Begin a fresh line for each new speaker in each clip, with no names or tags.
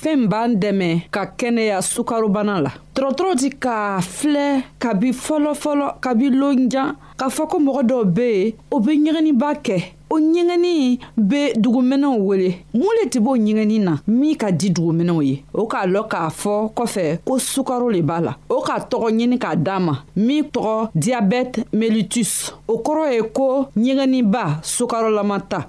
fɛn b'an dɛmɛ ka kɛnɛya sukarobana la dɔgɔtɔrɔ ti k'a filɛ kabi fɔlɔfɔlɔ kabi lonjan k'a fɔ ko mɔgɔ dɔw be yen o be ɲɛgɛnniba kɛ o ɲɛgɛnni be duguminɛw wele mun le ti b'o ɲɛgɛnni na min ka di duguminɛw ye o k'a lɔn k'a fɔ kɔfɛ ko sukaro le b'a la o ka tɔgɔ ɲini k'a d'a ma min tɔgɔ diyabɛte melitus o kɔrɔ ye ko ɲɛgɛnniba sukarolama ta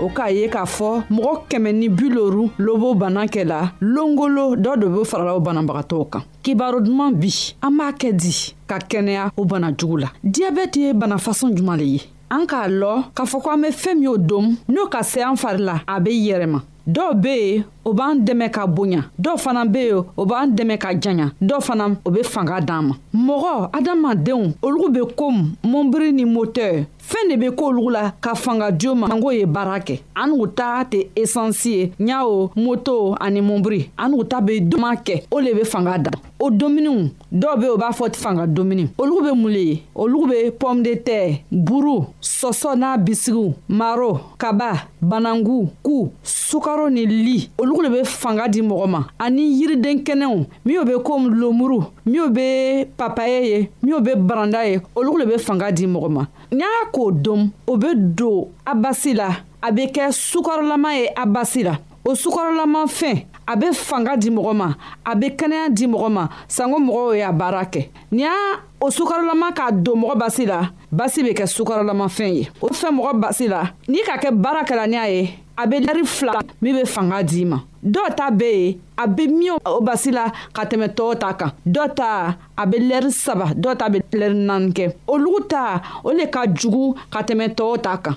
o k'a ye k'a fɔ mɔgɔ kɛmɛ ni bi loru lobo bana kɛ la longolo dɔ de be farala o banabagatɔw kan kibaro duman bi an b'a kɛ di ka kɛnɛya o bana jugu la diyabɛti ye bana fason juman le ye an k'a lɔ k'a fɔ ko an be fɛɛn min o dom n'o ka se an fari la a be yɛrɛma dɔw be yen o b'an dɛmɛ ka bonya dɔw fana be yen o b'an dɛmɛ ka janya dɔw fana o be fanga d'an ma mɔgɔ adamadenw olugu be komi mɔnbiri ni motɛr fɛɛn de be k'olu la ka fanga jo ma ngo ye baara kɛ an n'u ta tɛ esansi ye ɲawo moto ani mɔnburi an n'u ta be duman kɛ o le be fanga da o dominiw dɔw be o b'a fɔ fanga domini olu be mun le ye olu be pɔme de tɛ buru sɔsɔ n'a bisigiw maro kaba banangu ku sukaro ni li olu le be fanga di mɔgɔ ma ani yiriden kɛnɛw min bɛ komi lomuru min bɛ papaye ye min bɛ baranda ye olu de bɛ fanga di mɔgɔ ma n'a y'a k'o dɔn o bɛ don a basi la a bɛ kɛ sukarolama ye a basi la o sukarolama fɛn a bɛ fanga di mɔgɔ ma a bɛ kɛnɛya di mɔgɔ ma sanko mɔgɔw y'a baara kɛ ni y'a o sukarolama k'a don mɔgɔ basi la basi bɛ kɛ sukarolama fɛn ye o fɛn mɔgɔ basi la n'i ka kɛ baara kɛra ni a ye a bɛ lari fila min bɛ fanga d'i ma dɔw ta bɛ yen a bɛ miɲɛ o basi la ka tɛmɛ tɔw ta kan dɔw ta a bɛ lɛri saba dɔw ta bɛ lɛri naani kɛ olu ta o le ka jugu ka tɛmɛ tɔw ta kan.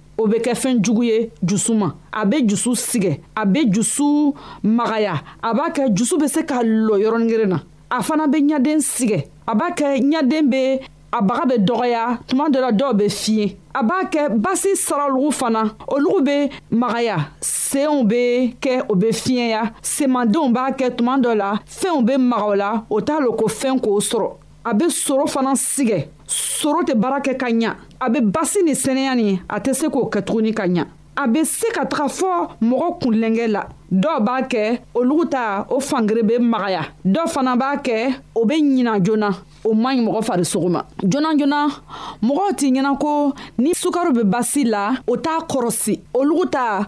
o bɛ kɛ fɛn jugu ye dusu ma a bɛ dusu sigɛ a bɛ dusu magaya a b'a kɛ dusu bɛ se ka lɔ yɔrɔnin kelen na a fana bɛ ɲaden sigɛ a b'a kɛ ɲaden bɛ a baga bɛ dɔgɔya tuma dɔ la dɔw bɛ fiɲɛ a b'a kɛ basi saralugu fana olugu bɛ magaya senw bɛ kɛ o bɛ fiɲɛya senmadenw b'a kɛ tuma dɔ la fɛnw bɛ magaw la o t'a lo ko fɛn k'o sɔrɔ a bɛ soro fana sigɛ soro tɛ baara kɛ ka ɲa a bɛ basi ni sɛnɛya ni a tɛ se k'o kɛ tuguni ka ɲa a bɛ se ka taga fɔ mɔgɔ kunlɛnkɛ la dɔw b'a kɛ olugu ta o fangere bɛ magaya dɔw fana b'a kɛ o bɛ ɲina joona o man ɲi mɔgɔ farisogo ma joona joona mɔgɔw t'i ɲɛna ko ni sukaro bɛ basi la o t'a kɔrɔsi olugu ta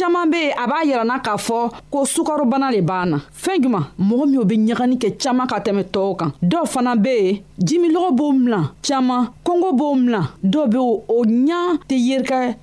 caman be yen a b'a yirana k'a fɔ ko sukarobana le b'an na fɛɛn juman mɔgɔ minw be ɲagani kɛ caaman ka tɛmɛ tɔɔw kan dɔw fana be yen jimilɔgɔ b'o milan caaman kɔngɔ b'o milan dɔw be o ɲa tɛ yerikɛ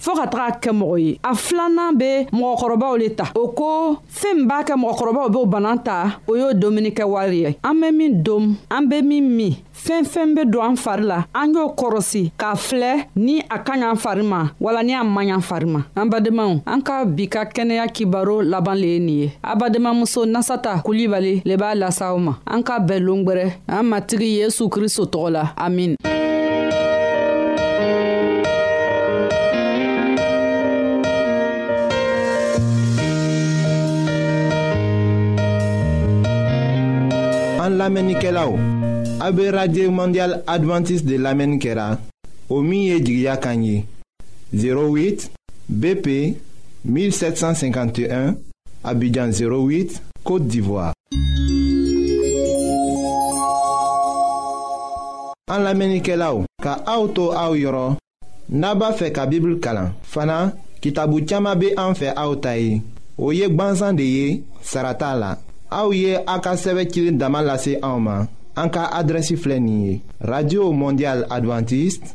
fɔɔ ka taga kɛ mɔgɔ ye a filanan be mɔgɔkɔrɔbaw le ta o ko fɛn b'a kɛ mɔgɔkɔrɔbaw b'o bana ta o y'o domuni kɛ wari ye an be min dom an be min min fɛn fɛn be don an fari la an y'o kɔrɔsi k'a filɛ ni a ka ɲan fari ma wala ni a man ɲan fari ma an badenmaw an ka bi ka kɛnɛya kibaro laban le ye nin ye a badenmamuso nasata kulibali le b'a lasaw ma an ka bɛɛ longwɛrɛ an matigi yesu kristo tɔgɔ la amin
an lamɛnnikɛlaw a be radio mondial advantiste de lamɛnni kɛra o min ye jigiya kan ye 08 BP 1751, Abidjan 08, Côte d'Ivoire. En lamɛnnikɛlaw ka aw to aw yɔrɔ n'a b'a fɛ ka bibulu kalan fana kitabu caman bɛ an fɛ aw ta ye o ye gwansan de ye sara t'a la aw ye aw ka sɛbɛn cilen dama lase anw ma an ka adrɛsi filɛ nin ye radio mondial adventiste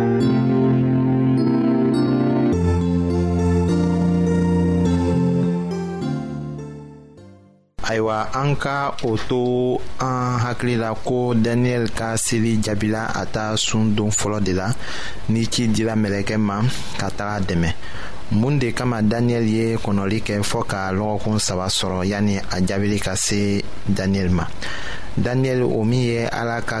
ayiwa an ka
o to an hakili la ko daniyɛli ka seli jaabila a ta sun don fɔlɔ de la ni ci dira mɛlɛkɛ ma ka taga dɛmɛ mun de kama daniyɛli ye kɔnɔli kɛ fɔɔ ka lɔgɔkun saba sɔrɔ yanni a jaabili ka se daniyɛli ma daniyɛli o min ye ala ka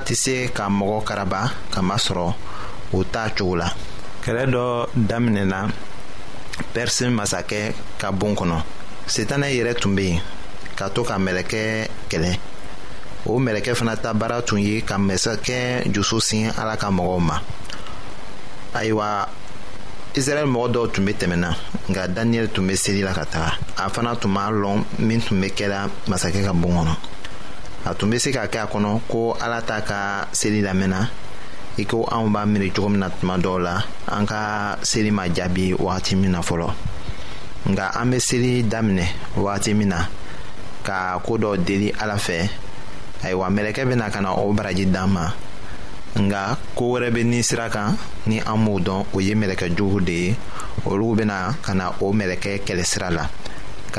tɛ se ka mɔgɔ karaba ka masɔrɔ o t'a cogo la kɛlɛ dɔ daminɛna pɛrisi masakɛ ka bon kɔnɔ sitanɛ yɛrɛ tun bɛ yen ka to ka mɛlɛkɛ kɛlɛ o mɛlɛkɛ fana ta baara tun ye ka masakɛ jusu sin ala ka mɔgɔw ma ayiwa israɛl mɔgɔ dɔw tun bɛ tɛmɛna nka daniyɛli tun bɛ seli la ka taga a fana tun b'a lɔn min tun bɛ kɛra masakɛ ka bon kɔnɔ a tun bɛ se ka kɛ kɔnɔ ko ala t'a ka seli lamɛnna i ko anw b'a miiri cogo min na tuma dɔw la an ka seli ma jaabi wagati min na fɔlɔ nka an bɛ seli daminɛ wagati min na ka ko dɔ deli ala fɛ ayiwa mɛlɛkɛ bɛna ka na o baraji d'an ma nka ko wɛrɛ bɛ ni sira kan ni an m'o dɔn o ye mɛlɛkɛ jugu de ye olu bɛna ka na o mɛlɛkɛ kɛlɛ sira la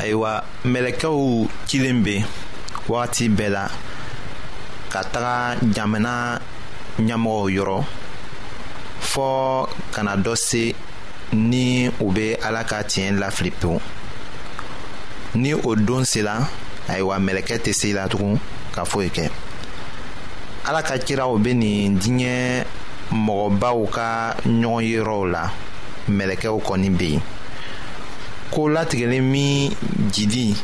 ayiwa mɛlɛkɛw cilen bɛ wagati bɛɛ la ka taga jamana ɲɛmɔgɔw yɔrɔ fɔ kana dɔ se ni u bɛ ala ka tiɲɛ lafili pewu ni o don sera ayiwa mɛlɛkɛ tɛ se la tugun ka foyi kɛ ala ka kiraw bɛ nin diɲɛ mɔgɔbaw ka ɲɔgɔn yɔrɔw la mɛlɛkɛw kɔni bɛ yen ko latigɛlen min jidi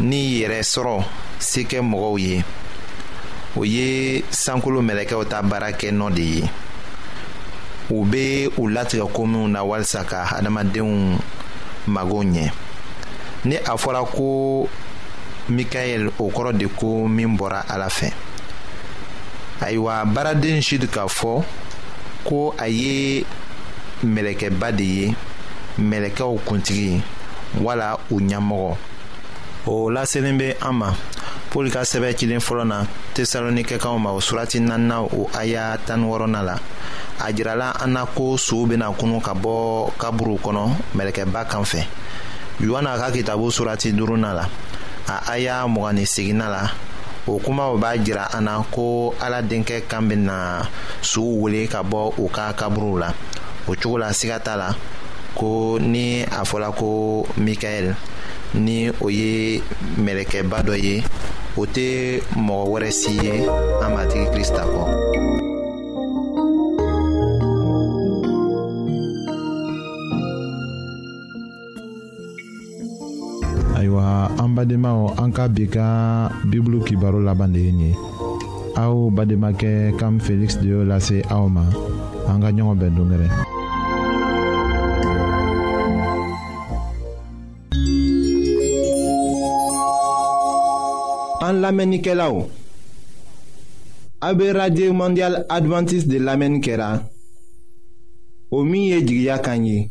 ni yɛrɛ sɔrɔ se kɛ mɔgɔw ye o ye sankolo mɛlɛkɛw ta baara kɛ nɔ de ye u bɛ u latigɛ ko minnu na walisa ka hadamadenw mago ɲɛ ni a fɔra ko mikaɛl o kɔrɔ de ko min bɔra ala fɛ ayiwa baaraden sid k'a fɔ ko a ye mɛlɛkɛba de ye mɛlɛkɛw kuntigi wala u ɲɛmɔgɔ o laselen bɛ an ma paul ka sɛbɛn cilen fɔlɔ na tesalonikɛkanw ma o surati naaninan o aya tan wɔɔrɔnan la a jirala an na ko sow bɛna kunu ka bɔ kaburuw kɔnɔ mɛlɛkɛba kan fɛ yohana ka kitabu surati duurunan la a aya mugan ni seginna la o kumaw b'a jira an na ko ala denkɛ kan bɛna suw wele ka bɔ u ka kaburuw la o cogo la siga t'a la ko ni a fɔla ko mikaɛl ni o ye mɛlɛkɛba dɔ ye o tɛ mɔgɔ wɛrɛ si ye an matigi krista kɔ
ayiwa an badenmaw an ka bi ka bibulu kibaro laban de ye nin ye aw bademakɛ kam feliksi de y'o lase aw ma an ka ɲɔgɔn bɛn dongɛrɛ an lamɛnnikɛlaw a bɛ radio mondial adventiste de lamɛnni kɛra o min ye jigiya kan ye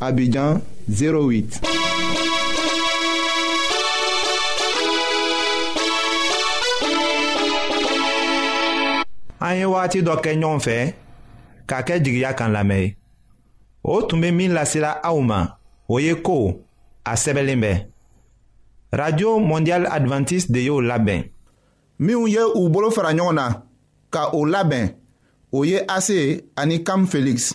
Abidjan 08.
an ye wagati dɔ kɛ ɲɔgɔn fɛ k'a kɛ jigiya kan lamɛn ye o tun bɛ min lasela aw ma o ye ko a sɛbɛnlen bɛ radio mondial adventiste de y'o labɛn
minnu ye u bolo fara ɲɔgɔn na ka o labɛn o ye ase ani kam feliksi